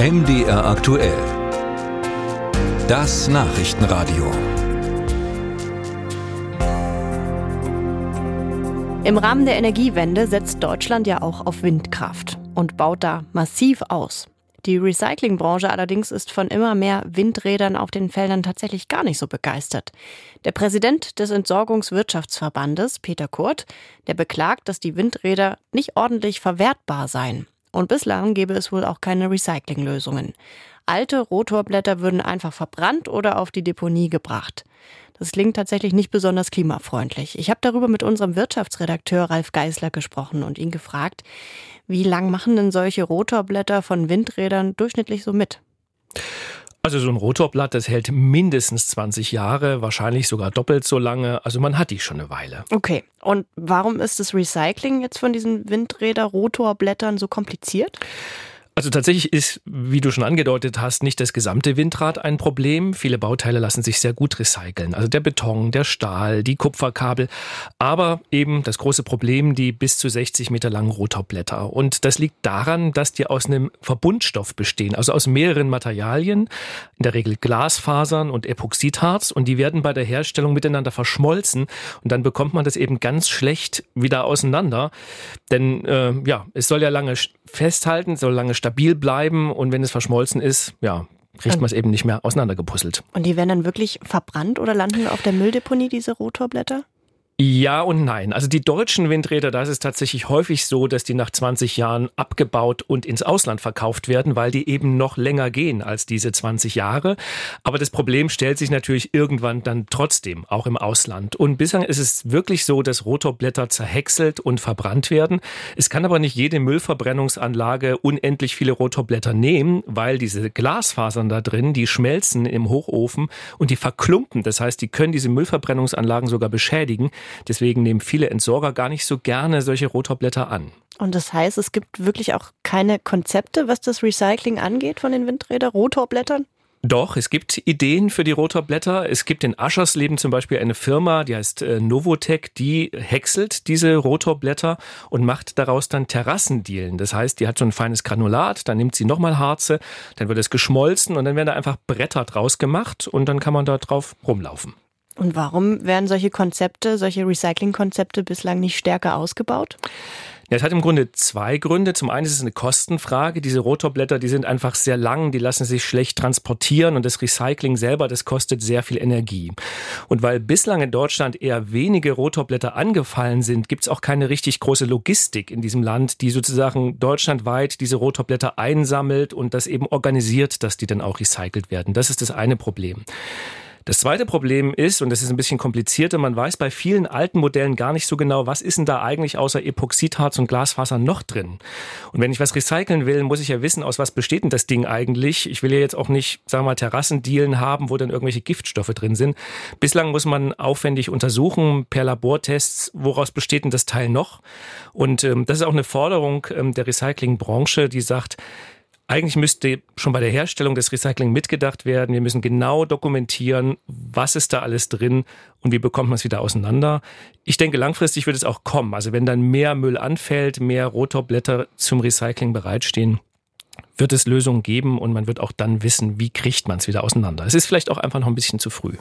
MDR aktuell. Das Nachrichtenradio. Im Rahmen der Energiewende setzt Deutschland ja auch auf Windkraft und baut da massiv aus. Die Recyclingbranche allerdings ist von immer mehr Windrädern auf den Feldern tatsächlich gar nicht so begeistert. Der Präsident des Entsorgungswirtschaftsverbandes, Peter Kurt, der beklagt, dass die Windräder nicht ordentlich verwertbar seien. Und bislang gäbe es wohl auch keine Recyclinglösungen. Alte Rotorblätter würden einfach verbrannt oder auf die Deponie gebracht. Das klingt tatsächlich nicht besonders klimafreundlich. Ich habe darüber mit unserem Wirtschaftsredakteur Ralf Geisler gesprochen und ihn gefragt, wie lang machen denn solche Rotorblätter von Windrädern durchschnittlich so mit? Also so ein Rotorblatt, das hält mindestens 20 Jahre, wahrscheinlich sogar doppelt so lange. Also man hat die schon eine Weile. Okay. Und warum ist das Recycling jetzt von diesen Windräder-Rotorblättern so kompliziert? Also tatsächlich ist, wie du schon angedeutet hast, nicht das gesamte Windrad ein Problem. Viele Bauteile lassen sich sehr gut recyceln. Also der Beton, der Stahl, die Kupferkabel. Aber eben das große Problem, die bis zu 60 Meter langen Rotorblätter. Und das liegt daran, dass die aus einem Verbundstoff bestehen, also aus mehreren Materialien, in der Regel Glasfasern und Epoxidharz. Und die werden bei der Herstellung miteinander verschmolzen. Und dann bekommt man das eben ganz schlecht wieder auseinander. Denn äh, ja, es soll ja lange festhalten, soll lange stabil bleiben und wenn es verschmolzen ist, ja, kriegt man es eben nicht mehr auseinandergepuzzelt. Und die werden dann wirklich verbrannt oder landen auf der Mülldeponie, diese Rotorblätter? Ja und nein. Also die deutschen Windräder, da ist es tatsächlich häufig so, dass die nach 20 Jahren abgebaut und ins Ausland verkauft werden, weil die eben noch länger gehen als diese 20 Jahre. Aber das Problem stellt sich natürlich irgendwann dann trotzdem, auch im Ausland. Und bislang ist es wirklich so, dass Rotorblätter zerhäckselt und verbrannt werden. Es kann aber nicht jede Müllverbrennungsanlage unendlich viele Rotorblätter nehmen, weil diese Glasfasern da drin, die schmelzen im Hochofen und die verklumpen. Das heißt, die können diese Müllverbrennungsanlagen sogar beschädigen. Deswegen nehmen viele Entsorger gar nicht so gerne solche Rotorblätter an. Und das heißt, es gibt wirklich auch keine Konzepte, was das Recycling angeht von den Windrädern, Rotorblättern? Doch, es gibt Ideen für die Rotorblätter. Es gibt in Aschersleben zum Beispiel eine Firma, die heißt äh, Novotec, die häckselt diese Rotorblätter und macht daraus dann Terrassendielen. Das heißt, die hat so ein feines Granulat, dann nimmt sie nochmal Harze, dann wird es geschmolzen und dann werden da einfach Bretter draus gemacht und dann kann man da drauf rumlaufen. Und warum werden solche Konzepte, solche Recycling-Konzepte bislang nicht stärker ausgebaut? Ja, es hat im Grunde zwei Gründe. Zum einen ist es eine Kostenfrage. Diese Rotorblätter, die sind einfach sehr lang, die lassen sich schlecht transportieren und das Recycling selber, das kostet sehr viel Energie. Und weil bislang in Deutschland eher wenige Rotorblätter angefallen sind, gibt es auch keine richtig große Logistik in diesem Land, die sozusagen deutschlandweit diese Rotorblätter einsammelt und das eben organisiert, dass die dann auch recycelt werden. Das ist das eine Problem. Das zweite Problem ist, und das ist ein bisschen komplizierter, man weiß bei vielen alten Modellen gar nicht so genau, was ist denn da eigentlich außer Epoxidharz und Glasfaser noch drin. Und wenn ich was recyceln will, muss ich ja wissen, aus was besteht denn das Ding eigentlich. Ich will ja jetzt auch nicht, sagen wir mal, Terrassendielen haben, wo dann irgendwelche Giftstoffe drin sind. Bislang muss man aufwendig untersuchen per Labortests, woraus besteht denn das Teil noch. Und ähm, das ist auch eine Forderung ähm, der Recyclingbranche, die sagt, eigentlich müsste schon bei der Herstellung des Recycling mitgedacht werden. Wir müssen genau dokumentieren, was ist da alles drin und wie bekommt man es wieder auseinander. Ich denke, langfristig wird es auch kommen. Also wenn dann mehr Müll anfällt, mehr Rotorblätter zum Recycling bereitstehen, wird es Lösungen geben und man wird auch dann wissen, wie kriegt man es wieder auseinander. Es ist vielleicht auch einfach noch ein bisschen zu früh.